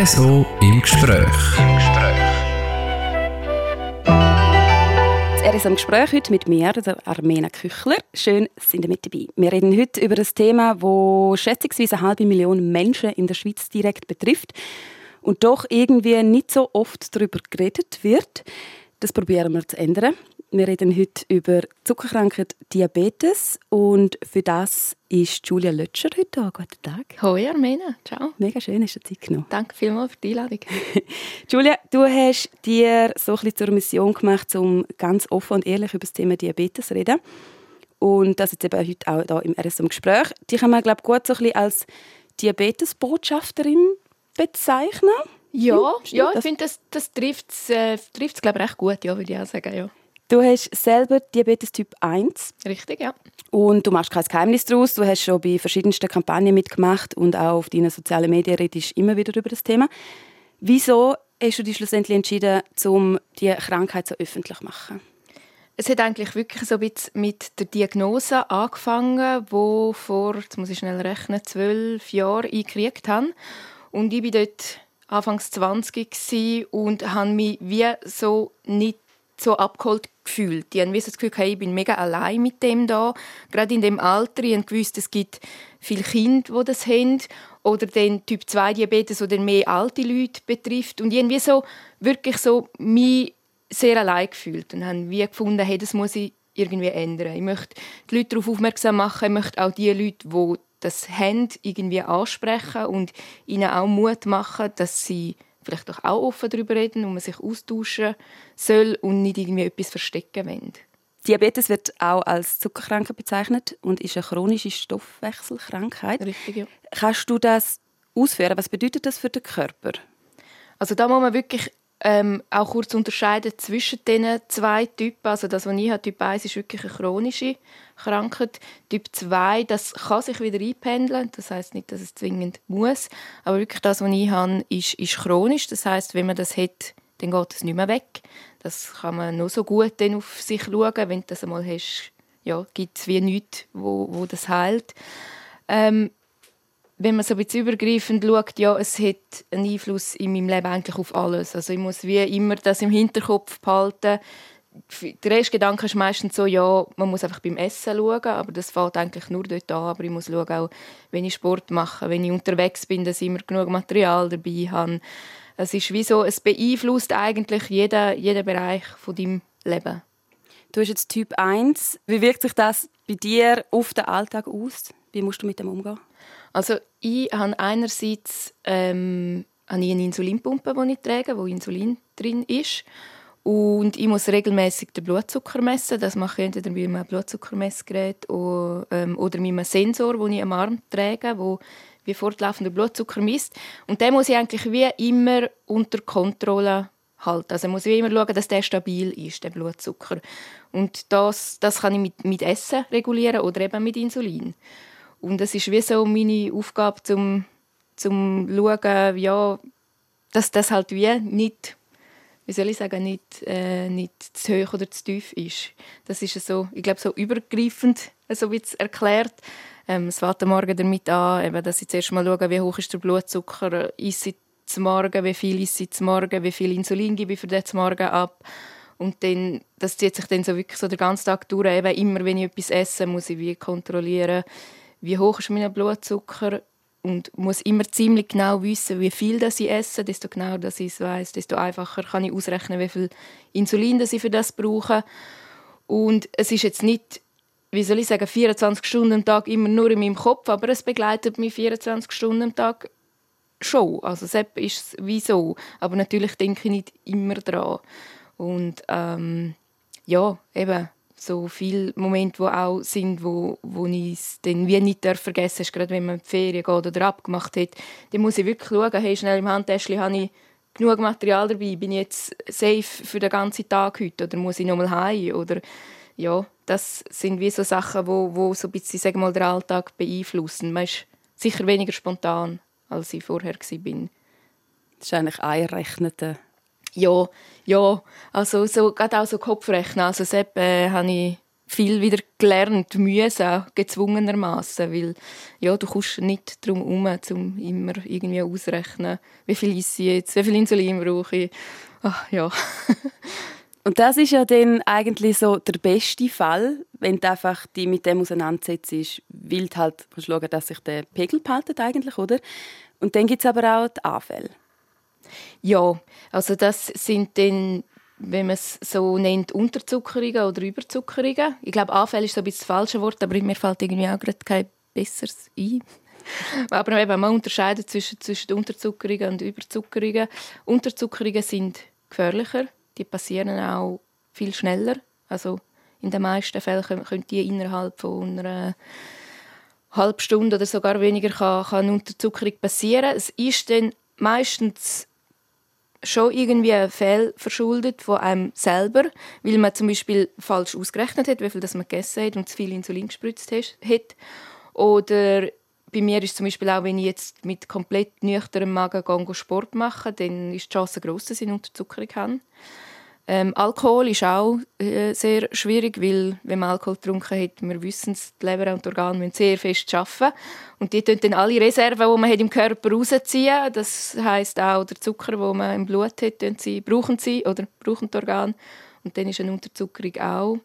RSO im Gespräch. Im Gespräch. Das RSO im Gespräch heute mit mir, der Armena Küchler. Schön, sind ihr mit dabei. Wir reden heute über ein Thema, das schätzungsweise eine halbe Million Menschen in der Schweiz direkt betrifft und doch irgendwie nicht so oft darüber geredet wird. Das probieren wir zu ändern. Wir reden heute über Zuckerkrankheit Diabetes und für das ist Julia Lötscher heute da. Guten Tag. Hoi Armena, ciao. Mega schön, hast du Zeit genommen. Danke vielmals für die Einladung. Julia, du hast dir so ein bisschen zur Mission gemacht, um ganz offen und ehrlich über das Thema Diabetes zu reden. Und das jetzt eben heute auch hier im RSM Gespräch. Die kann man, glaube ich, gut so ein bisschen als Diabetesbotschafterin bezeichnen. Ja, ja, ich finde, das, das trifft es, äh, glaube ich, recht gut, ja, würde ich auch sagen, ja. Du hast selber Diabetes Typ 1. Richtig, ja. Und du machst kein Geheimnis daraus. Du hast schon bei verschiedensten Kampagnen mitgemacht und auch auf deinen sozialen Medien redest immer wieder über das Thema. Wieso hast du dich schlussendlich entschieden, um diese Krankheit so öffentlich zu machen? Es hat eigentlich wirklich so ein bisschen mit der Diagnose angefangen, wo vor, jetzt muss ich schnell rechnen, zwölf Jahren eingekriegt habe. Und ich war dort Anfangs 20 und habe mich wie so nicht so abgeholt gefühlt. Die haben das Gefühl, hey, ich bin mega allein mit dem da. Gerade in dem Alter, ich gewusst, es gibt viele Kinder, die das haben. Oder den Typ 2 Diabetes, oder mehr alte Leute betrifft. Und irgendwie so wirklich so mich sehr allein gefühlt und haben wie gefunden, hey, das muss ich irgendwie ändern. Ich möchte die Leute darauf aufmerksam machen, ich möchte auch die Leute, die das haben, irgendwie ansprechen und ihnen auch Mut machen, dass sie vielleicht doch auch offen darüber reden und man sich austauschen soll und nicht irgendwie etwas verstecken will. Diabetes wird auch als Zuckerkrankheit bezeichnet und ist eine chronische Stoffwechselkrankheit. Richtig, ja. Kannst du das ausführen? Was bedeutet das für den Körper? Also da muss man wirklich ähm, auch kurz unterscheiden zwischen diesen zwei Typen. Also das, was ich habe, Typ 1 ist wirklich eine chronische Krankheit. Typ 2, das kann sich wieder einpendeln. Das heißt nicht, dass es zwingend muss. Aber wirklich das, was ich habe, ist, ist chronisch. Das heißt, wenn man das hat, dann geht es nicht mehr weg. Das kann man nur so gut dann auf sich schauen. Wenn du das einmal hast, ja, gibt es wie nichts, wo, wo das heilt. Ähm, wenn man so ein bisschen übergreifend schaut, ja, es hat einen Einfluss in meinem Leben eigentlich auf alles. Also ich muss wie immer das im Hinterkopf behalten. Der erste Gedanke ist meistens so, ja, man muss einfach beim Essen schauen, aber das fällt eigentlich nur dort an. Aber ich muss schauen, auch wenn ich Sport mache, wenn ich unterwegs bin, dass ich immer genug Material dabei habe. Es ist wie so, es beeinflusst eigentlich jeden, jeden Bereich von deinem Leben. Du hast jetzt Typ 1. Wie wirkt sich das bei dir auf den Alltag aus? Wie musst du mit dem umgehen? Also ich habe einerseits ähm, habe ich eine Insulinpumpe, die ich trage, wo Insulin drin ist. Und ich muss regelmäßig den Blutzucker messen. Das mache ich entweder mit einem Blutzuckermessgerät oder, ähm, oder mit einem Sensor, den ich am Arm trage, wo wie fortlaufend der Blutzucker misst. Und den muss ich eigentlich wie immer unter Kontrolle halten. Also ich muss wie immer schauen, dass der stabil ist, der Blutzucker. Und das, das kann ich mit, mit Essen regulieren oder eben mit Insulin. Und es ist wie so meine Aufgabe, zum zum schauen, ja, dass das halt wie nicht, wie soll ich sagen, nicht, äh, nicht zu hoch oder zu tief ist. Das ist so, ich glaube, so übergreifend, so wie es erklärt. Ähm, es fängt am Morgen damit an, eben, dass ich zuerst mal schaue, wie hoch ist der Blutzucker, ist sie zum Morgen, wie viel ist sie zum Morgen, wie viel Insulin gebe ich für den Morgen ab. Und dann, das zieht sich dann so wirklich so den ganzen Tag durch. Eben immer, wenn ich etwas esse, muss ich wie kontrollieren, wie hoch ist mein Blutzucker und muss immer ziemlich genau wissen, wie viel das ich esse. Desto genauer dass ich es weiß, desto einfacher kann ich ausrechnen, wie viel Insulin das ich für das brauche. Und es ist jetzt nicht, wie soll ich sagen, 24 Stunden am Tag immer nur in meinem Kopf, aber es begleitet mich 24 Stunden am Tag schon. Also es ist wie so. Aber natürlich denke ich nicht immer dran. Und ähm, ja, eben so viele Momente, wo auch sind, wo, wo ich es dann wie nicht vergessen darf, gerade wenn man in die Ferien geht oder abgemacht hat, dann muss ich wirklich schauen, hey, schnell im Handtäschchen habe ich genug Material dabei, bin ich jetzt safe für den ganzen Tag heute oder muss ich nochmal heim oder ja, das sind wie so Sachen, wo, wo so ein bisschen, sag mal, den Alltag beeinflussen. Man ist sicher weniger spontan, als ich vorher war. Das ist eigentlich einrechnete ja, ja, also so, gerade auch so Kopfrechnen. Also Sepp äh, habe ich viel wieder gelernt, mühsam, gezwungenermaßen, weil ja, du kommst nicht darum herum, um immer irgendwie auszurechnen, wie viel ist sie jetzt, wie viel Insulin brauche ich. Ach, ja. Und das ist ja dann eigentlich so der beste Fall, wenn du einfach die mit dem auseinandersetzt, weil du halt schauen, dass sich der Pegel behaltet eigentlich, oder? Und dann gibt es aber auch die Anfälle. Ja, also das sind dann, wenn man es so nennt, Unterzuckerungen oder Überzuckerungen. Ich glaube, Anfälle ist so ein bisschen das falsche Wort, aber mir fällt irgendwie auch gerade kein besseres ein. aber eben, man unterscheidet zwischen, zwischen Unterzuckerungen und Überzuckerungen. Unterzuckerungen sind gefährlicher die passieren auch viel schneller. Also in den meisten Fällen können die innerhalb von einer halben Stunde oder sogar weniger kann, kann Unterzuckerung passieren. Es ist dann meistens schon irgendwie ein Fehl verschuldet von einem selber, weil man zum Beispiel falsch ausgerechnet hat, wie viel das man gegessen hat und zu viel Insulin gespritzt hat. Oder bei mir ist zum Beispiel auch, wenn ich jetzt mit komplett nüchternem Magen Sport mache, dann ist die Chance groß, dass ich Unterzuckerung habe. Ähm, Alkohol ist auch äh, sehr schwierig, weil wenn man Alkohol getrunken hat, wir wissen es, die Leber und die Organe müssen sehr fest arbeiten. Und die tun dann alle Reserven, die man hat im Körper rausziehen. Das heißt auch der Zucker, den man im Blut hat, sie, brauchen sie oder brauchen die Organe. Und dann ist eine Unterzuckerung auch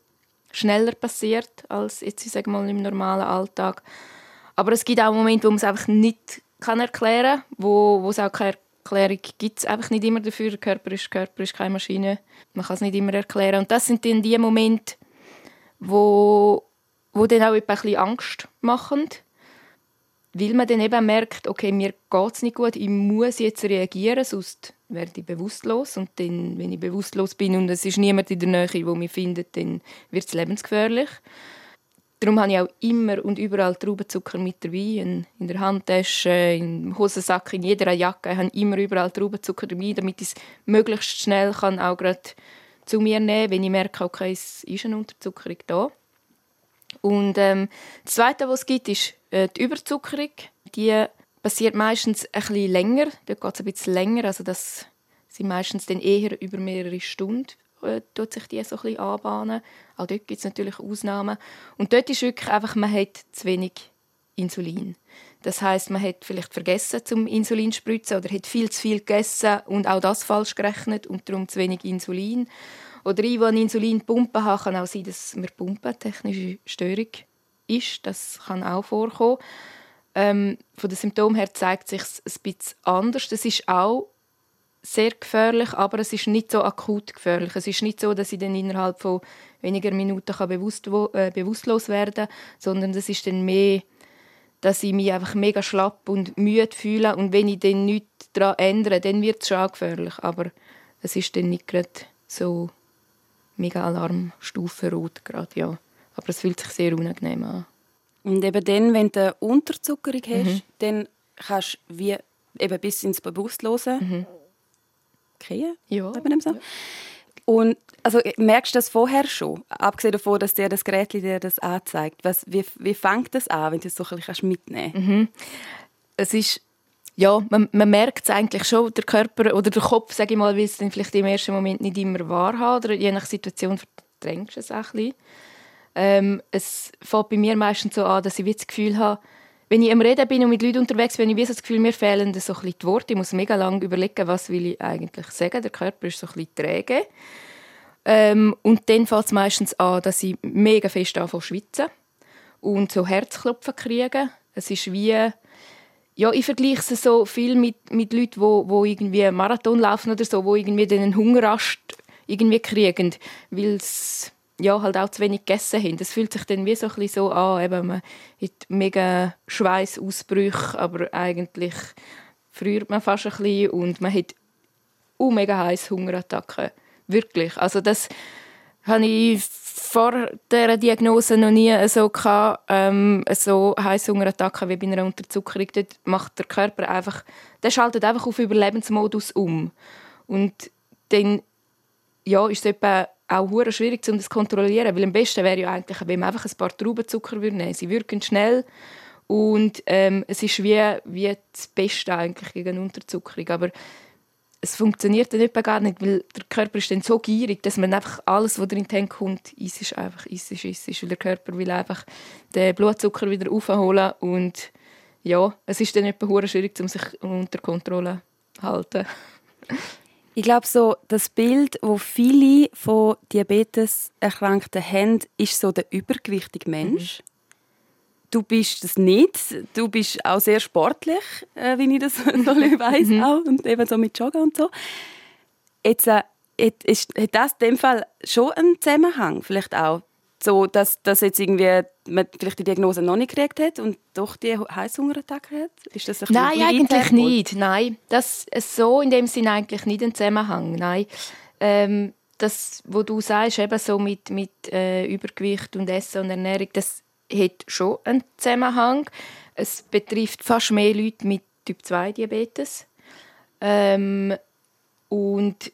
schneller passiert als jetzt, ich sage mal, im normalen Alltag. Aber es gibt auch Momente, wo man es einfach nicht kann erklären kann, wo, wo es auch keine Erklärung gibt es einfach nicht immer dafür. Der Körper ist, Körper ist keine Maschine. Man kann es nicht immer erklären. Und das sind dann die Momente, wo, wo dann auch ein bisschen Angst machen. Weil man dann eben merkt, okay, mir geht es nicht gut, ich muss jetzt reagieren, sonst werde ich bewusstlos. Und dann, wenn ich bewusstlos bin und es ist niemand in der Nähe, der mich findet, dann wird es lebensgefährlich. Darum habe ich auch immer und überall Traubenzucker mit dabei. In, in der Handtasche, im Hosensack, in jeder Jacke. Ich habe immer überall Traubenzucker dabei, damit ich es möglichst schnell kann auch gerade zu mir nehmen wenn ich merke, okay, es ist eine Unterzuckerung da. Und ähm, das Zweite, was es gibt, ist äh, die Überzuckerung. Die passiert meistens bisschen länger. Dort geht es ein bisschen länger. Also das sind meistens dann eher über mehrere Stunden äh, tut sich die so ein anbahnen. Auch dort gibt es natürlich Ausnahmen. Und dort ist wirklich einfach, man hat zu wenig Insulin. Das heißt, man hat vielleicht vergessen zum Insulin zu spritzen oder hat viel zu viel gegessen und auch das falsch gerechnet und darum zu wenig Insulin. Oder ich, die eine Insulinpumpe habe, kann auch sein, dass mir pumpentechnische Störung ist. Das kann auch vorkommen. Ähm, von den Symptomen her zeigt sich es ein bisschen anders. Das ist auch sehr gefährlich, aber es ist nicht so akut gefährlich. Es ist nicht so, dass ich dann innerhalb von weniger Minuten kann bewusst, äh, bewusstlos werden kann, sondern es ist dann mehr, dass ich mich einfach mega schlapp und müde fühle und wenn ich dann nichts daran ändere, dann wird es schon gefährlich, aber es ist dann nicht gerade so mega Alarmstufe rot gerade, ja. Aber es fühlt sich sehr unangenehm an. Und eben dann, wenn du Unterzuckerung hast, mhm. dann kannst du wie eben bis ins Bewusstlose mhm kriegen. Ja. So. ja. Und also, merkst du das vorher schon? Abgesehen davon, dass dir das Gerät dir das anzeigt. Was, wie, wie fängt das an, wenn du es so ein bisschen mitnehmen kannst? Mhm. Es ist ja, man, man merkt es eigentlich schon, der Körper oder der Kopf, sage ich mal, will es dann vielleicht im ersten Moment nicht immer wahrhaben oder je nach Situation verdrängst du es auch ein bisschen. Ähm, es fängt bei mir meistens so an, dass ich das Gefühl habe, wenn ich am Reden bin und mit Leuten unterwegs bin, habe ich das Gefühl, mir fehlen so ein bisschen die Worte. Ich muss mega lange überlegen, was will ich eigentlich sagen. Der Körper ist so ein bisschen träge. Ähm, und dann fängt es meistens an, dass ich mega fest anfange zu schwitzen und so Herzklopfen kriege. Es ist wie... Ja, ich vergleiche es so viel mit, mit Leuten, die wo, wo irgendwie Marathon laufen oder so, die irgendwie einen Hungerast irgendwie kriegen, weil es ja, halt auch zu wenig gegessen haben. Das fühlt sich dann wie so, so an, eben, man hat mega Schweißausbrüche, aber eigentlich friert man fast ein bisschen und man hat auch mega heiße Hungerattacken. Wirklich. Also das habe ich vor dieser Diagnose noch nie so gehabt, ähm, so heiße Hungerattacken wie bei einer Unterzuckerung. Dort macht der Körper einfach, der schaltet einfach auf Überlebensmodus um. Und dann ja, ist es etwa auch hure schwierig um das zu kontrollieren, weil am besten wäre ja eigentlich, wenn man einfach ein paar Traubenzucker nehmen würde. Sie wirken schnell und ähm, es ist wie, wie das Beste eigentlich gegen Unterzuckerung. Aber es funktioniert dann etwa gar nicht, weil der Körper ist dann so gierig, dass man einfach alles, was drin in kommt, ist ist einfach, ist ist ist weil der Körper will einfach den Blutzucker wieder aufholen und ja, es ist dann etwa schwierig, um sich unter Kontrolle zu halten. Ich glaube, so das Bild, wo viele von Diabetes Erkrankten haben, ist so der übergewichtige Mensch. Mhm. Du bist das nicht. Du bist auch sehr sportlich, äh, wie ich das weiß mhm. auch und eben so mit Joggen und so. Jetzt äh, ist, hat das in dem Fall schon einen Zusammenhang, vielleicht auch so, dass, dass jetzt irgendwie man vielleicht die Diagnose noch nicht gekriegt hat und doch die Heißhungerattacke hat? Ist das ein Nein, eigentlich nicht. Nein, das so in dem Sinne eigentlich nicht ein Zusammenhang. Nein. Ähm, das, wo du sagst, eben so mit, mit äh, Übergewicht und Essen und Ernährung, das hat schon einen Zusammenhang. Es betrifft fast mehr Leute mit Typ 2 Diabetes. Ähm, und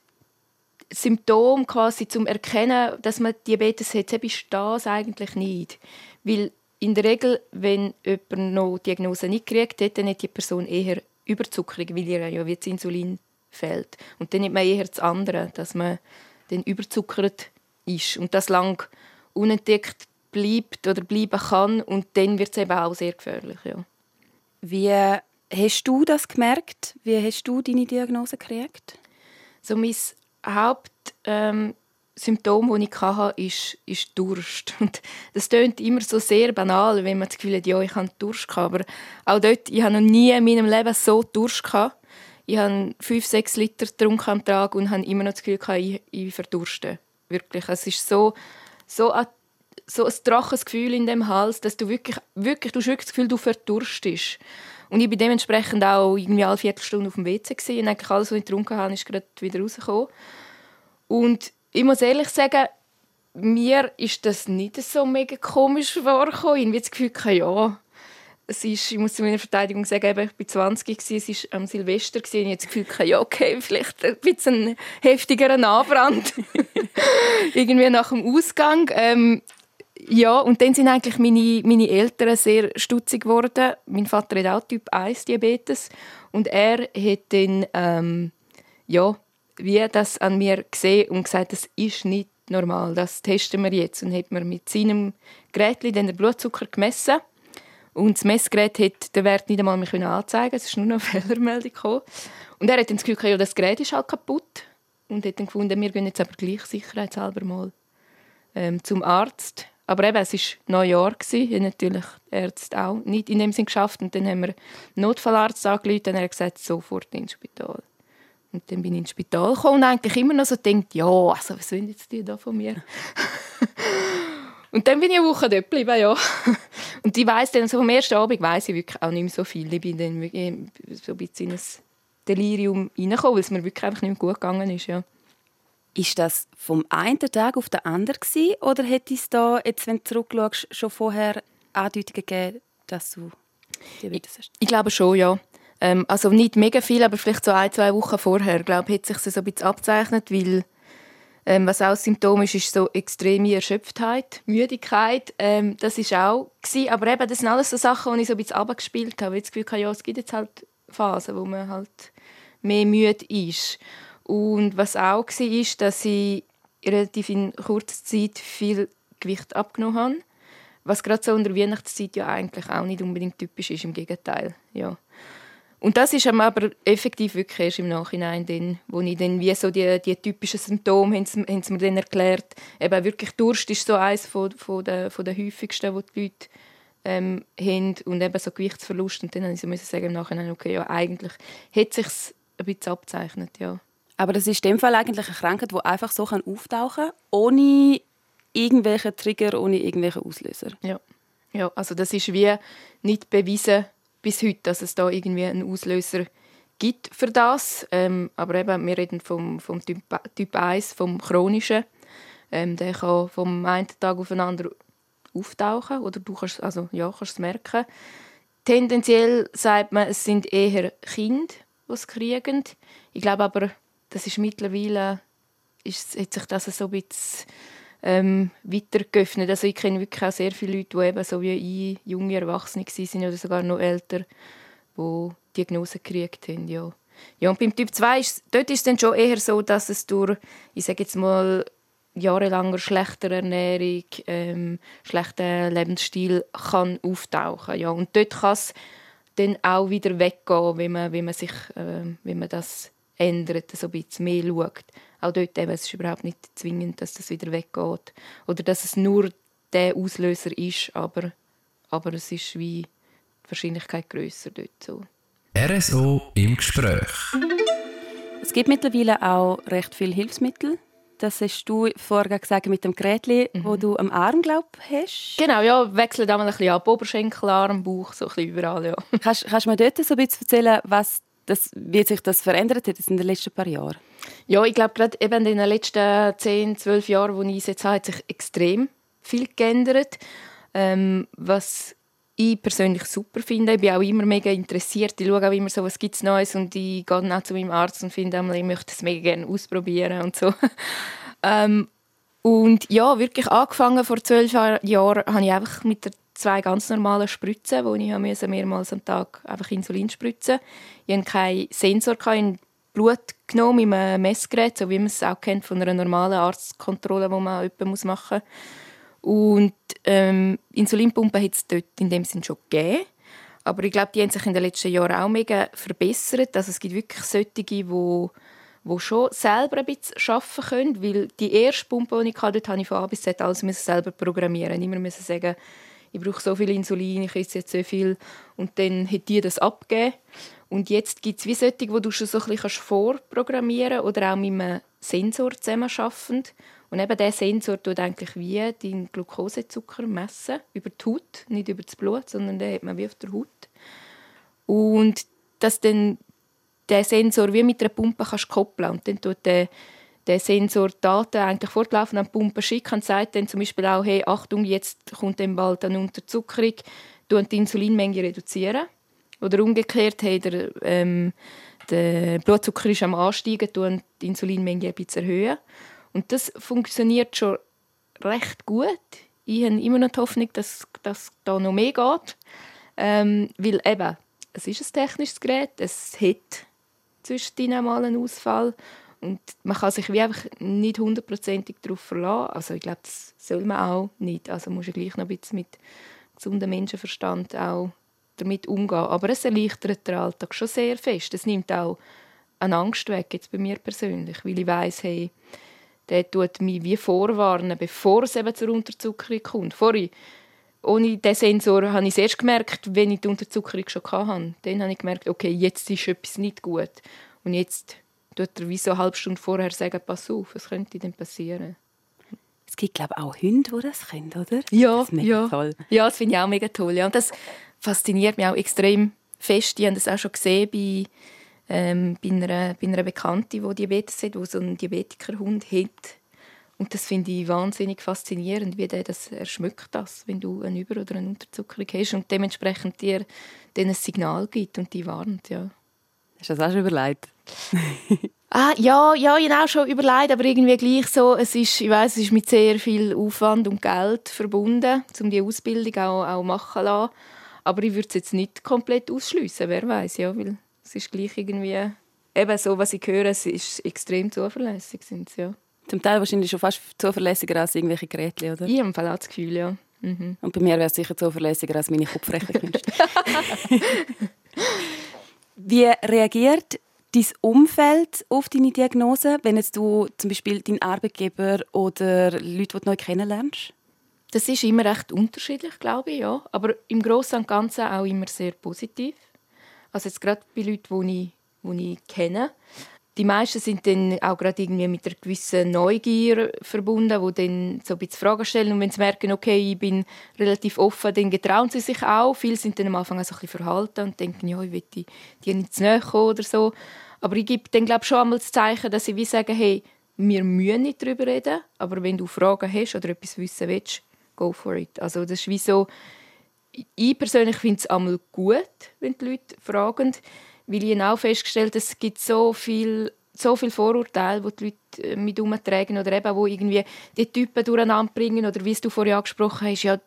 Symptom quasi zum Erkennen, dass man Diabetes hat, ist das eigentlich nicht. Weil in der Regel, wenn jemand noch die Diagnose nicht gekriegt hat, dann hat die Person eher Überzuckerung, weil ihr ja wie das Insulin fehlt. Und dann hat man eher das andere, dass man dann überzuckert ist und das lang unentdeckt bleibt oder bleiben kann und dann wird es eben auch sehr gefährlich. Ja. Wie hast du das gemerkt? Wie hast du deine Diagnose gekriegt? So mein Hauptsymptom, ähm, das ich hatte, ist, ist Durst. Und das klingt immer so sehr banal, wenn man das Gefühl hat, ja, ich habe Durst gehabt. Aber auch dort, ich habe noch nie in meinem Leben so Durst gehabt. Ich habe fünf, sechs Liter getrunken am Tag und habe immer noch das Gefühl gehabt, ich, ich verdurste. Wirklich. Es ist so, so, ein, so ein trockenes Gefühl in dem Hals, dass du wirklich, wirklich, du hast wirklich das Gefühl, du verdurstest. Und ich war dementsprechend auch irgendwie alle Viertelstunde auf dem WC. Gewesen. Und eigentlich alles, was ich getrunken habe, ist gerade wieder rausgekommen. Und ich muss ehrlich sagen, mir ist das nicht so mega komisch vorgekommen. Ich habe das Gefühl, ja, es ist, ich muss zu meiner Verteidigung sagen, ich war 20 es war am Silvester und ich habe das Gefühl, ja, okay, vielleicht ein bisschen heftigerer Anbrand. Irgendwie nach dem Ausgang. Ähm, ja, und dann sind eigentlich meine, meine Eltern sehr stutzig geworden. Mein Vater hat auch Typ 1 Diabetes und er hat dann ähm, ja, wie das an mir gesehen und gesagt, das ist nicht normal, das testen wir jetzt. Und hat mir mit seinem Gerät den Blutzucker gemessen. Und das Messgerät hat den Wert nicht einmal mehr anzeigen Es ist nur noch eine Fehlermeldung gekommen. Und er hat dann das Gefühl, ja, das Gerät ist halt kaputt. Und hat dann gefunden, wir gehen jetzt aber gleich sicherheitshalber mal ähm, zum Arzt. Aber eben, es war Neujahr, ich natürlich die Ärzte auch nicht in dem Sinn geschafft. Und dann haben wir einen Notfallarzt angerufen und er hat gesagt, sofort ins Spital. Und dann bin ich ins Spital gekommen und eigentlich immer noch so gedacht, ja, also was wollen jetzt die da von mir? und dann bin ich eine Woche dort geblieben, ja. Und ich weiss dann, so vom ersten Abend weiss ich wirklich auch nicht mehr so viel. Ich bin dann so ein bisschen in ein Delirium reingekommen, weil es mir wirklich einfach nicht mehr gut gegangen ist, ja. Ist das vom einen Tag auf den anderen gewesen, oder hätte es da, jetzt, wenn du zurückschaust, schon vorher Andeutungen gegeben, dass du Diabetes hast? Ich, ich glaube schon, ja. Ähm, also nicht mega viel, aber vielleicht so ein, zwei Wochen vorher, glaube hat sich so ein bisschen abzeichnet, weil ähm, was auch ein Symptom ist, ist so extreme Erschöpftheit, Müdigkeit. Ähm, das ist auch gewesen. aber eben, das sind alles so Sachen, die ich so ein bisschen abgespielt habe. Ich das Gefühl ja, es gibt jetzt halt Phasen, wo man halt mehr müde ist. Und was auch war, ist, dass ich relativ in kurzer Zeit viel Gewicht abgenommen habe. Was gerade so unter Weihnachtszeit ja eigentlich auch nicht unbedingt typisch ist, im Gegenteil. Ja. Und das ist aber effektiv wirklich erst im Nachhinein, dann, wo ich dann wie so die, die typischen Symptome haben sie, haben sie mir dann erklärt. Eben wirklich Durst ist so eines von, von, der, von der häufigsten, die die Leute ähm, haben und eben so Gewichtsverlust. Und dann musste ich sagen im Nachhinein, okay, ja, eigentlich hat sich ein bisschen abzeichnet, ja. Aber das ist in dem Fall eigentlich eine Krankheit, die einfach so auftauchen kann, ohne irgendwelche Trigger, ohne irgendwelche Auslöser. Ja. ja, also das ist wie nicht bewiesen, bis heute, dass es da irgendwie einen Auslöser gibt für das. Ähm, aber eben, wir reden vom, vom typ, typ 1, vom chronischen. Ähm, der kann vom einen Tag auf den anderen auftauchen oder du kannst, also, ja, kannst es merken. Tendenziell sagt man, es sind eher Kinder, die es kriegen. Ich glaube aber, das ist mittlerweile ist, hat sich das so ein bisschen ähm, weiter. Also ich kenne wirklich auch sehr viele Leute, die eben so wie ich junge Erwachsene waren oder sogar noch älter, die Diagnosen gekriegt haben. Ja. Ja, und beim Typ 2 ist, dort ist es dann schon eher so, dass es durch, ich sage jetzt mal, jahrelanger schlechter Ernährung, ähm, schlechter Lebensstil kann auftauchen. Ja, und dort kann es dann auch wieder weggehen, wenn man, wenn man, sich, äh, wenn man das ändert, so ein bisschen mehr schaut. Auch dort eben, es ist überhaupt nicht zwingend, dass das wieder weggeht. Oder dass es nur der Auslöser ist, aber, aber es ist wie die Wahrscheinlichkeit grösser dort so. RSO im Gespräch. Es gibt mittlerweile auch recht viele Hilfsmittel. Das hast du vorher gesagt mit dem Gerät, mhm. wo du am Arm glaub, hast. Genau, ja, wechselt einmal ein bisschen ab. Oberschenkel, Arm, Bauch, so ein bisschen überall, ja. Kannst, kannst du mir dort so ein bisschen erzählen, was das, wie sich das verändert hat in den letzten paar Jahren? Ja, ich glaube, gerade eben in den letzten 10, 12 Jahren, wo ich es jetzt habe, hat sich extrem viel geändert. Ähm, was ich persönlich super finde. Ich bin auch immer mega interessiert. Ich schaue auch immer so, was gibt es Neues und ich gehe dann auch zu meinem Arzt und finde, ich möchte es mega gerne ausprobieren und so. ähm, und ja, wirklich angefangen vor zwölf Jahren habe ich einfach mit der zwei ganz normalen Spritzen, wo ich musste mehrmals am Tag einfach Insulin spritzen. Ich hatte keinen Sensor in Blut genommen mit einem Messgerät, so wie man es auch kennt von einer normalen Arztkontrolle, die man machen muss. Und ähm, Insulinpumpen hat es dort in dem Sinn schon gegeben. Aber ich glaube, die haben sich in den letzten Jahren auch mega verbessert. Also es gibt wirklich solche, die die schon selber ein bisschen arbeiten können. Weil die erste Pumpe, die ich hatte, dort habe ich von A bis Z alles selber programmieren. Immer müssen sagen, ich brauche so viel Insulin, ich esse jetzt so viel. Und dann hat die das abgegeben. Und jetzt gibt es wie solche, wo du schon so ein bisschen vorprogrammieren kannst oder auch mit einem Sensor zusammen arbeiten. Und eben dieser Sensor tut eigentlich wie deinen Glukosezucker messen, über die Haut, nicht über das Blut, sondern den hat man wie auf der Haut. Und dass dann der Sensor wie mit einer Pumpe kannst koppeln und dann tut der, der Sensor Daten eigentlich fortlaufend an die Pumpe schicken und sagt dann zum Beispiel auch, hey, Achtung, jetzt kommt dann bald eine Unterzuckerung, die Insulinmenge reduzieren. Oder umgekehrt, hey, der, ähm, der Blutzucker ist am Ansteigen, du die Insulinmenge ein bisschen erhöhen. Und das funktioniert schon recht gut. Ich habe immer noch die Hoffnung, dass das da noch mehr geht. Ähm, weil eben, es ist ein technisches Gerät, es hat zwischendrin mal einen Ausfall und man kann sich wie einfach nicht hundertprozentig darauf verlassen. Also ich glaube, das soll man auch nicht. Also muss ja gleich noch ein bisschen mit gesundem Menschenverstand auch damit umgehen. Aber es erleichtert den Alltag schon sehr fest. Es nimmt auch eine Angst weg, jetzt bei mir persönlich, weil ich weiß, hey, der tut mich wie vorwarnen, bevor es eben zur Unterzuckerung kommt. Vorher, ohne diesen Sensor habe ich es erst gemerkt, wenn ich die Unterzuckerung schon hatte. Dann habe ich gemerkt, okay, jetzt ist etwas nicht gut. Und jetzt tut er wie so eine halbe Stunde vorher sagen, pass auf, was könnte denn passieren? Es gibt, glaube ich, auch Hunde, die das können, oder? Ja, das ja. Toll. Ja, das finde ich auch mega toll. Ja. Und das fasziniert mich auch extrem fest. Ich habe das auch schon gesehen bei ähm, bei, einer, bei einer Bekannten, die Diabetes hat, die so einen Diabetikerhund hat. Und das finde ich wahnsinnig faszinierend, wie der das erschmückt, das, wenn du eine Über- oder eine Unterzuckerung hast und dementsprechend dir dann ein Signal gibt und die warnt. Ja. Hast du das auch schon überlegt? ah, ja, ja, auch schon überlegt, aber irgendwie gleich so, es ist, ich weiß, es ist mit sehr viel Aufwand und Geld verbunden, um die Ausbildung auch, auch machen zu lassen. Aber ich würde es jetzt nicht komplett ausschließen, wer weiß, ja, weil es ist gleich irgendwie, eben so, was ich höre, es ist extrem zuverlässig. Sind ja. Zum Teil wahrscheinlich schon fast zuverlässiger als irgendwelche Geräte, oder? Ich habe auch das Gefühl, ja. Mhm. Und bei mir wäre es sicher zuverlässiger als meine Kopfrechenkünste. Wie reagiert dein Umfeld auf deine Diagnose, wenn jetzt du zum Beispiel deinen Arbeitgeber oder Leute, die du neu kennenlernst? Das ist immer recht unterschiedlich, glaube ich, ja. Aber im Großen und Ganzen auch immer sehr positiv. Also jetzt gerade bei Leuten, die ich, die ich kenne. Die meisten sind dann auch gerade irgendwie mit einer gewissen Neugier verbunden, die dann so ein bisschen Fragen stellen. Und wenn sie merken, okay, ich bin relativ offen, dann getrauen sie sich auch. Viele sind dann am Anfang auch so ein bisschen verhalten und denken, ja, ich will die nicht zu nahe oder so. Aber ich gebe dann glaube schon einmal das Zeichen, dass sie wie sagen, hey, wir müssen nicht darüber reden, aber wenn du Fragen hast oder etwas wissen willst, go for it. Also das ist wie so, ich persönlich finde es einmal gut, wenn die Leute fragen, weil ich auch festgestellt es gibt so viel so viele Vorurteile, die die Leute äh, mit umtragen oder eben, wo irgendwie die Typen durcheinander bringen oder wie du vorher angesprochen hast, ja,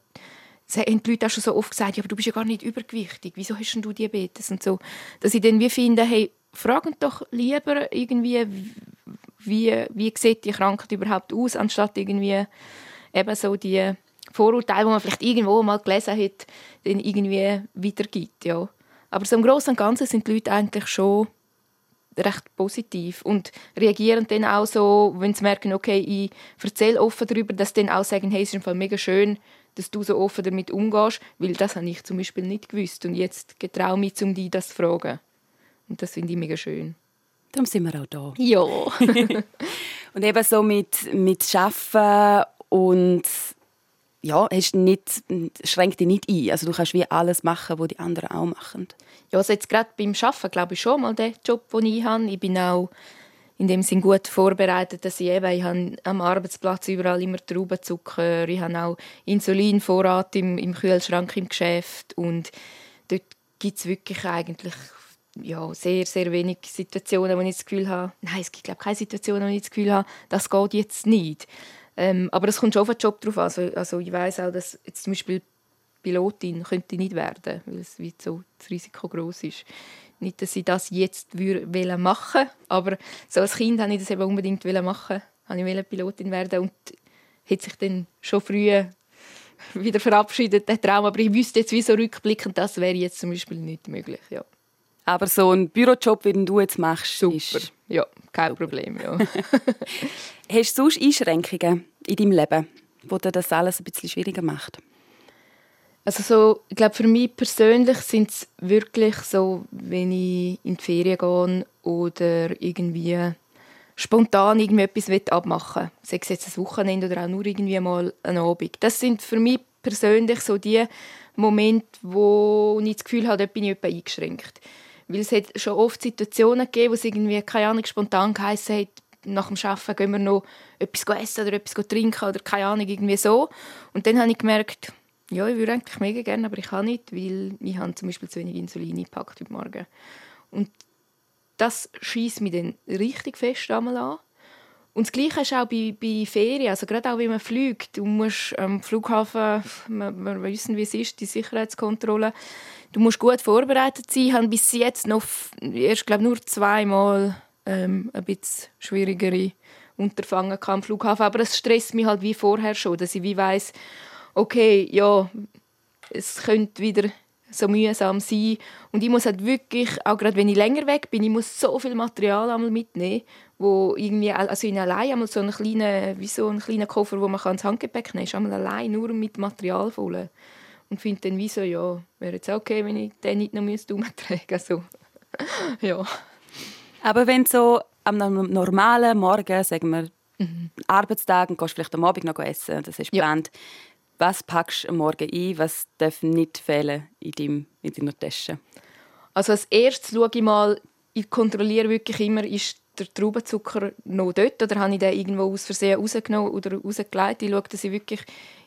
haben die Leute auch schon so oft gesagt, ja, aber du bist ja gar nicht übergewichtig, wieso hast du Diabetes und so. Dass ich dann wie finde, hey, fragen doch lieber irgendwie, wie, wie sieht die Krankheit überhaupt aus, anstatt irgendwie eben so die Vorurteile, die man vielleicht irgendwo mal gelesen hat, dann irgendwie weitergibt. Ja. Aber so im Großen und Ganzen sind die Leute eigentlich schon recht positiv und reagieren dann auch so, wenn sie merken, okay, ich erzähle offen darüber, dass sie dann auch sagen, hey, es ist im Fall mega schön, dass du so offen damit umgehst, weil das habe ich zum Beispiel nicht gewusst und jetzt getraue mich, um dich das zu fragen. Und das finde ich mega schön. Darum sind wir auch da. Ja. und eben so mit, mit Arbeiten und ja, hast nicht, schränkt dich nicht ein. Also du kannst wie alles machen, was die anderen auch machen. Ja, also jetzt gerade beim Arbeiten glaube ich schon mal den Job, den ich habe. Ich bin auch in dem Sinn gut vorbereitet, dass ich eben, ich habe am Arbeitsplatz überall immer Traubenzucker, ich habe auch Insulinvorrat im, im Kühlschrank im Geschäft und dort gibt es wirklich eigentlich ja, sehr, sehr wenig Situationen, wo ich das Gefühl habe, nein, es gibt glaube keine Situationen, wo ich das Gefühl habe, das geht jetzt nicht. Ähm, aber es kommt schon auf den Job drauf an. Also, also ich weiß auch, dass jetzt zum Beispiel Pilotin könnte nicht werden, weil es wie so das Risiko groß ist. Nicht, dass ich das jetzt machen machen aber so als Kind wollte ich das eben unbedingt machen. Ich wollte Pilotin werden und hätte sich dann schon früh wieder verabschiedet, der Traum. Aber ich wüsste jetzt wie so rückblickend, das wäre jetzt zum Beispiel nicht möglich. Ja. Aber so ein Bürojob, wie du jetzt machst, super. Ist... Ja, kein Problem. Ja. Hast du sonst Einschränkungen in deinem Leben, die dir das alles ein bisschen schwieriger macht? Also so, ich glaube, für mich persönlich sind es wirklich so, wenn ich in die Ferien gehe oder irgendwie spontan irgendwie etwas abmachen will. Sei es jetzt ein Wochenende oder auch nur irgendwie mal einen Abend. Das sind für mich persönlich so die Momente, wo ich das Gefühl habe, dort bin ich eingeschränkt. Weil es hat schon oft Situationen gegeben, wo es irgendwie, keine Ahnung, spontan geheißen hat, nach dem Arbeiten gehen wir noch etwas essen oder etwas trinken oder keine Ahnung, irgendwie so. Und dann habe ich gemerkt, ja, ich würde eigentlich mega gerne, aber ich kann nicht, weil ich habe zum Beispiel zu wenig Insulin gepackt heute Morgen. Und das schießt mich dann richtig fest einmal an. Und das Gleiche ist auch bei, bei Ferien, also gerade auch wenn man fliegt. Du musst am Flughafen, wir, wissen, wie es ist, die Sicherheitskontrolle. Du musst gut vorbereitet sein. Ich habe bis jetzt noch erst, glaube nur zweimal ähm, ein bisschen schwierigere Unterfangen am Flughafen. Aber es stresst mich halt wie vorher schon, dass ich wie weiss, okay, ja, es könnte wieder so mühsam sein. Und ich muss halt wirklich, auch gerade wenn ich länger weg bin, ich muss so viel Material einmal mitnehmen, wo irgendwie, also in allein einmal so einen kleinen, wie so einen kleinen Koffer, wo man ins Handgepäck nehmen kann, einmal allein nur mit Material voll. Und finde dann wie so, ja, wäre jetzt okay, wenn ich den nicht noch umtragen müsste. Also, ja. Aber wenn so am normalen Morgen, sagen wir, mhm. Arbeitstag und gehst vielleicht am Abend noch essen, das ist geplant, ja was packst du Morgen ein? Was darf nicht fehlen in, deinem, in deiner Tasche? Also als erstes schaue ich mal, ich kontrolliere wirklich immer, ist der Traubenzucker noch dort oder habe ich den irgendwo aus Versehen rausgenommen oder rausgelegt. Ich schaue, dass ich wirklich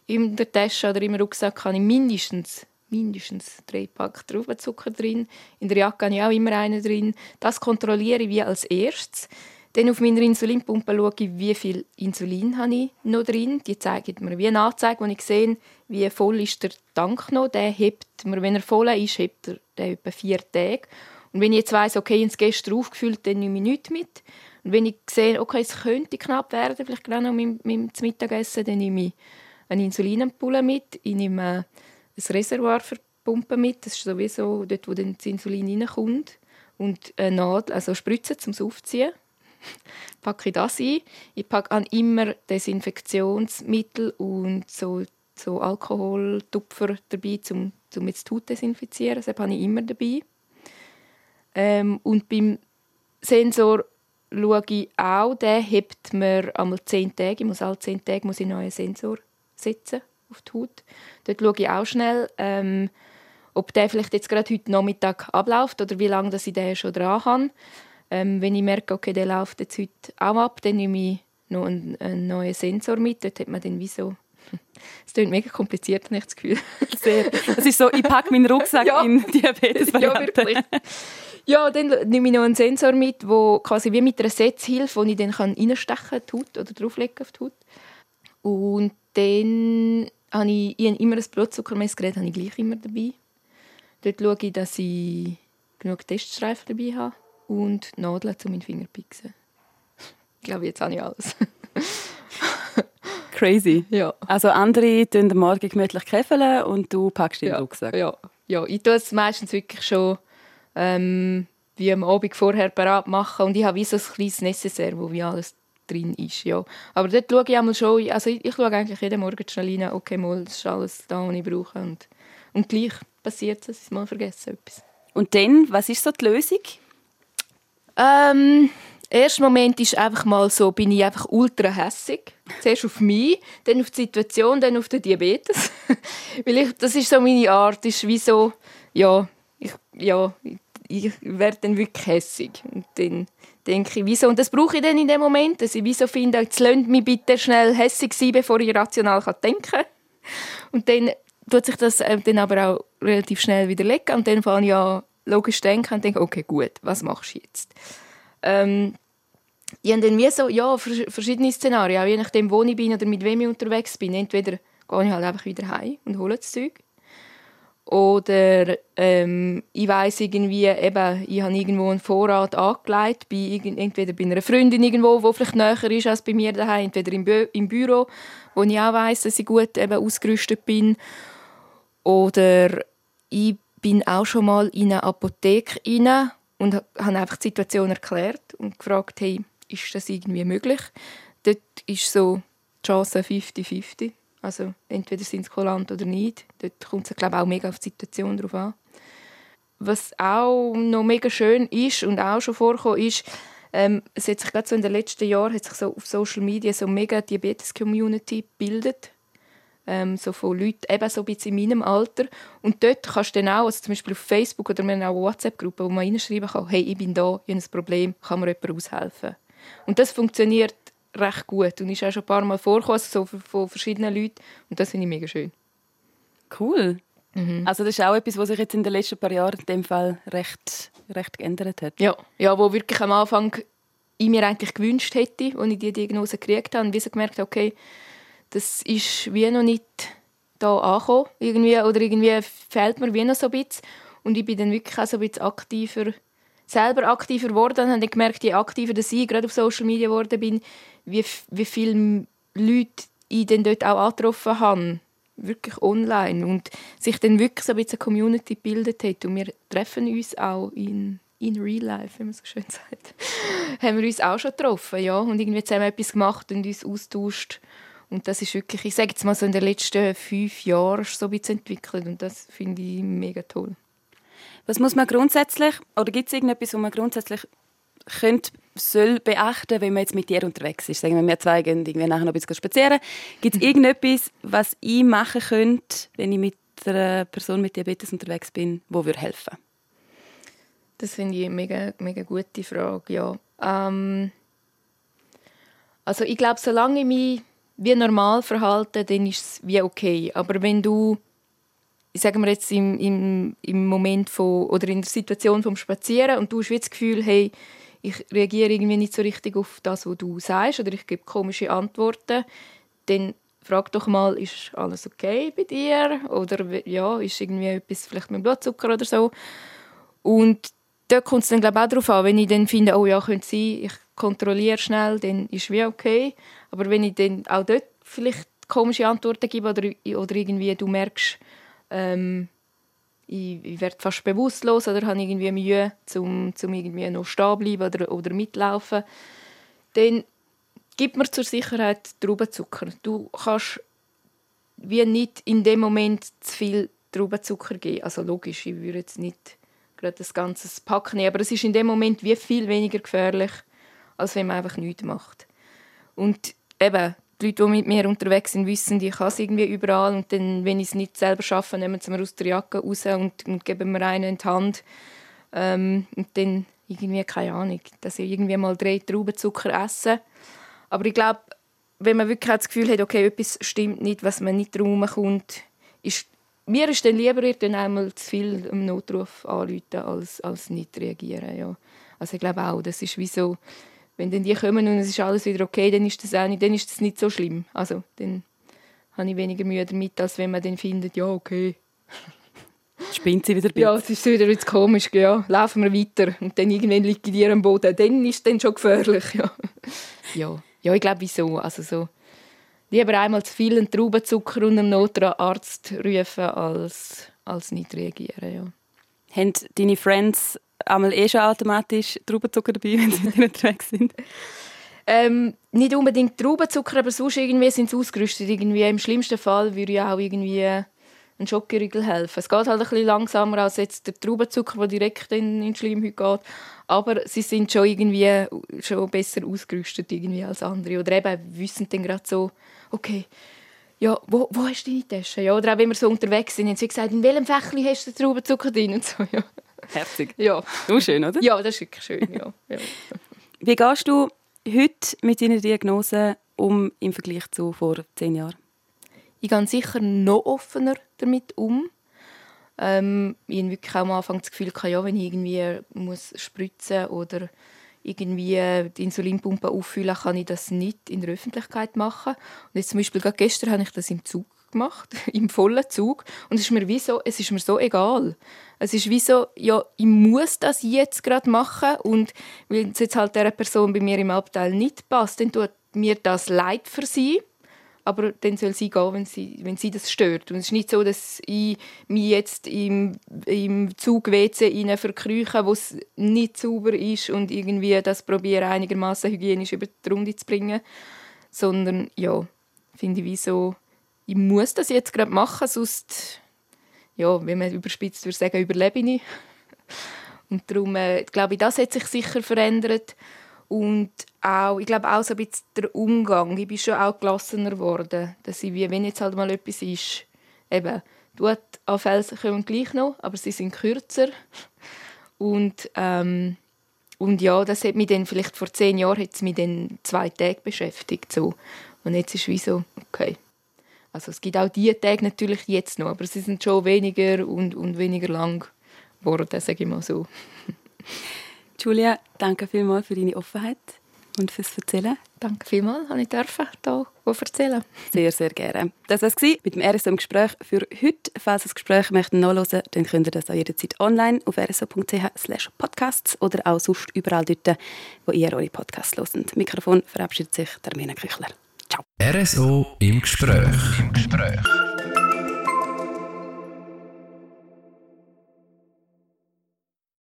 in der Tasche oder im Rucksack habe ich mindestens mindestens drei Pack Traubenzucker drin. In der Jacke habe ich auch immer einen drin. Das kontrolliere ich wie als erstes. Dann auf meiner Insulinpumpe schaue ich, wie viel Insulin habe ich noch drin. Die zeigt mir wie eine Anzeige, wo ich sehe, wie voll ist der Tank noch. Der hebt mir, wenn er voll ist, hebt er den etwa vier Tage. Und wenn ich jetzt weiss, okay, habe gestern aufgefüllt, dann nehme ich nichts mit. Und wenn ich sehe, okay, es könnte knapp werden, vielleicht gerade noch mit, mit dem Mittagessen, dann nehme ich eine Insulinampulle mit. Ich nehme ein Reservoir für die Pumpe mit. Das ist sowieso dort, wo dann das Insulin reinkommt. Und eine Nadel, also Spritze zum Aufziehen packe ich das ein. Ich packe immer Desinfektionsmittel und so, so Alkoholtupfer dabei, um, um jetzt die Haut desinfizieren. Das habe ich immer dabei. Ähm, und beim Sensor schaue ich auch, der hebt mir einmal 10 Tage. Ich muss alle 10 Tage muss ich einen neuen Sensor setzen auf die Haut. Dort schaue ich auch schnell, ähm, ob der vielleicht jetzt gerade heute Nachmittag abläuft oder wie lange dass ich den schon dran habe. Ähm, wenn ich merke, okay, der läuft jetzt heute auch ab, dann nehme ich noch einen, einen neuen Sensor mit. Dort hat man dann wie so es klingt mega kompliziert, habe ich das Gefühl. Sehr. Das ist so, ich packe meinen Rucksack ja. in diabetes -Variante. Ja, wirklich. Ja, dann nehme ich noch einen Sensor mit, der quasi wie mit einer Setzhilfe, die ich dann reinstechen kann, die Haut oder drauflegen auf die Haut. Und dann habe ich, ich habe immer ein Blutzuckermessgerät habe ich gleich immer dabei. Dort schaue ich, dass ich genug Teststreifen dabei habe und Nadeln zu meinen Finger pixen. Ich glaube, jetzt habe ich alles. Crazy. Ja. Also andere tun am Morgen gemütlich käfeln und du packst den ja. Rucksack. Ja. ja, ich tue es meistens wirklich schon ähm, wie am Abend vorher parat machen und ich habe wie so ein kleines Necessaire, wo wie alles drin ist. Ja. Aber dort schaue ich einmal schon, also ich, ich schaue eigentlich jeden Morgen schnell rein, okay, mal, das ist alles da, was ich brauche. Und, und gleich passiert es, dass ich mal vergesse etwas. Und dann, was ist so die Lösung? Ähm, erster Moment ist einfach mal so, bin ich einfach ultra hässig. Zuerst auf mich, dann auf die Situation, dann auf den Diabetes. Weil ich, das ist so meine Art, ist wie so, ja, ich, ja, ich werde dann wirklich hässig. Und dann denke ich, wieso? Und das brauche ich dann in dem Moment, dass ich wieso finde, jetzt lasst mich bitte schnell hässig sein, bevor ich rational denken kann. Und dann tut sich das äh, dann aber auch relativ schnell widerlegen und dann fange ich an logisch denken und denke, okay, gut, was machst du jetzt? Ähm, ich habe dann wie so, ja, verschiedene Szenarien, auch je nachdem, wo ich bin oder mit wem ich unterwegs bin. Entweder gehe ich halt einfach wieder heim und hole das Zeug. Oder ähm, ich weiß irgendwie, eben, ich habe irgendwo einen Vorrat angelegt, bei, entweder bei einer Freundin irgendwo, die vielleicht näher ist als bei mir daheim, entweder im, Bü im Büro, wo ich auch weiß, dass ich gut eben ausgerüstet bin. Oder ich bin auch schon mal in eine Apotheke rein und habe einfach die Situation erklärt und gefragt, hey, ist das irgendwie möglich? Dort ist so die Chance 50-50. Also entweder sind sie kulant oder nicht. Dort kommt es glaube auch mega auf die Situation drauf an. Was auch noch mega schön ist und auch schon vorkommt, ist, ähm, es hat sich gerade so in den letzten Jahren hat sich so auf Social Media so mega Diabetes-Community gebildet. Ähm, so von Leuten eben so ein bisschen in meinem Alter. Und dort kannst du dann auch, also zum Beispiel auf Facebook oder wir haben auch WhatsApp-Gruppen, wo man reinschreiben kann, hey, ich bin da, ich habe ein Problem, kann mir jemand aushelfen? Und das funktioniert recht gut und ist auch schon ein paar Mal vorgekommen, so von verschiedenen Leuten. Und das finde ich mega schön. Cool. Mhm. Also das ist auch etwas, was sich jetzt in den letzten paar Jahren in dem Fall recht, recht geändert hat. Ja, ja, wo wirklich am Anfang ich mir eigentlich gewünscht hätte, als ich die Diagnose gekriegt habe, und wie gemerkt okay, das ist wie noch nicht da angekommen, irgendwie, oder irgendwie fehlt mir wie noch so ein bisschen. Und ich bin dann wirklich auch so ein bisschen aktiver selber aktiver geworden und habe gemerkt, je aktiver dass ich gerade auf Social Media geworden bin, wie, wie viele Leute ich dann dort auch angetroffen habe. Wirklich online. Und sich dann wirklich so ein bisschen eine Community gebildet hat. Und wir treffen uns auch in, in real life, wie man so schön sagt. haben wir uns auch schon getroffen, ja. Und irgendwie zusammen etwas gemacht und uns austauscht. Und das ist wirklich, ich sage jetzt mal so in den letzten fünf Jahren so ein bisschen entwickelt. Und das finde ich mega toll. Was muss man grundsätzlich, oder gibt es irgendetwas, was man grundsätzlich könnte, soll beachten, wenn man jetzt mit dir unterwegs ist? Sagen wir, wir zwei gehen irgendwie nachher noch ein bisschen spazieren. Gibt es irgendetwas, was ich machen könnte, wenn ich mit einer Person mit Diabetes unterwegs bin, wo würde helfen? Das finde ich eine mega, mega gute Frage, ja. Ähm, also ich glaube, solange ich mich wie normal verhalte, dann ist es wie okay. Aber wenn du ich sage mir jetzt im, im, im Moment von, oder in der Situation vom Spazieren und du hast das Gefühl, hey, ich reagiere irgendwie nicht so richtig auf das, was du sagst oder ich gebe komische Antworten, dann frag doch mal, ist alles okay bei dir oder ja, ist irgendwie etwas vielleicht mit dem Blutzucker oder so und da kommt es dann glaube ich, auch darauf an, wenn ich dann finde, oh ja, könnte sein, ich kontrolliere schnell, dann ist wie okay, aber wenn ich dann auch dort vielleicht komische Antworten gebe oder, oder irgendwie du merkst, ähm, ich, ich werde fast bewusstlos oder habe irgendwie Mühe, um, um irgendwie noch stehen bleiben oder, oder mitlaufen. Dann gib mir zur Sicherheit Traubenzucker. Du kannst wie nicht in dem Moment zu viel Traubenzucker geben. Also logisch, ich würde jetzt nicht gerade das ganze Pack nehmen, aber es ist in dem Moment wie viel weniger gefährlich, als wenn man einfach nichts macht. Und eben, die Leute, die mit mir unterwegs sind, wissen, ich kann es irgendwie überall. Und dann, wenn ich es nicht selber schaffe, nehmen sie mir aus der Jacke raus und, und geben mir einen in die Hand. Ähm, und dann irgendwie, keine Ahnung, dass ich irgendwie mal drei Traubenzucker esse. Aber ich glaube, wenn man wirklich das Gefühl hat, okay, etwas stimmt nicht, was man nicht kommt, ist mir ist dann lieber ich dann einmal zu viel im Notruf anrufen, als, als nicht reagieren. Ja. Also ich glaube auch, das ist wie so, wenn dann die kommen und es ist alles wieder okay, dann ist das auch nicht, dann ist das nicht so schlimm. Also dann habe ich weniger Mühe damit, als wenn man dann findet, ja, okay. Spinnt sie wieder ein Ja, es ist wieder jetzt komisch, ja. Laufen wir weiter und dann irgendwann liegt die am Boden. Dann ist es dann schon gefährlich, ja. Ja, ja ich glaube, wieso. Also so, lieber einmal zu viel Traubenzucker und einen Notarzt rufen, als, als nicht reagieren, ja. Haben deine Friends einmal eh schon automatisch Traubenzucker dabei, wenn sie mit ihnen unterwegs sind? Ähm, nicht unbedingt Traubenzucker, aber sonst irgendwie sind sie ausgerüstet. Irgendwie Im schlimmsten Fall würde ich auch irgendwie ein Schokoriegel helfen. Es geht halt ein bisschen langsamer als jetzt der Traubenzucker, der direkt in, in die Schleimhaut geht. Aber sie sind schon irgendwie schon besser ausgerüstet irgendwie als andere. Oder eben wissen dann gerade so, okay, ja, wo, wo hast du deine Tasche? Ja, oder auch wenn wir so unterwegs sind, haben sie gesagt, in welchem Fächli hast du den Traubenzucker drin? Und so, ja. Herzig. Ja. Auch schön, oder? Ja, das ist wirklich schön, ja. ja. Wie gehst du heute mit deiner Diagnose um im Vergleich zu vor zehn Jahren? Ich gehe sicher noch offener damit um. Ähm, ich habe wirklich auch am Anfang das Gefühl, ja, wenn ich irgendwie muss spritzen oder irgendwie die Insulinpumpe auffüllen, kann ich das nicht in der Öffentlichkeit machen. Und jetzt zum Beispiel gerade gestern habe ich das im Zug gemacht, im vollen Zug. Und es ist mir wie so, es ist mir so egal. Es ist wie so, ja, ich muss das jetzt gerade machen und wenn es jetzt halt der Person bei mir im Abteil nicht passt, dann tut mir das leid für sie aber dann soll sie gehen, wenn sie, wenn sie das stört. Und es ist nicht so, dass ich mich jetzt im, im Zug WC verkrüche, wo es nicht sauber ist und irgendwie das probiere einigermaßen hygienisch über die Runde zu bringen, sondern ja, finde ich wie so, ich muss das jetzt gerade machen, sonst, ja, wenn man überspitzt würde sagen, überlebe ich nicht. Und darum, äh, glaube ich, das hat sich sicher verändert. Und auch, ich glaube auch so ein bisschen der Umgang. Ich bin schon auch gelassener geworden. Dass ich, wie, wenn jetzt halt mal etwas ist, eben, tut Felsen kommen gleich noch, aber sie sind kürzer. Und, ähm, und ja, das hat mich dann, vielleicht vor zehn Jahren hat es mich dann zwei Tage beschäftigt. So. Und jetzt ist es wie so, okay. Also es gibt auch diese Tage natürlich jetzt noch, aber sie sind schon weniger und, und weniger lang geworden, sage ich mal so. Julia, danke vielmals für deine Offenheit und fürs Erzählen. Danke vielmals, dass ich dürfen, hier erzählen Sehr, sehr gerne. Das war es mit dem RSO im Gespräch für heute. Falls ihr das Gespräch möchtet nachhören dann könnt ihr das auch jederzeit online auf rso.ch podcasts oder auch sonst überall dort, wo ihr eure Podcasts hört. Mikrofon verabschiedet sich der Mena Küchler. Ciao. RSO im Gespräch. Im Gespräch.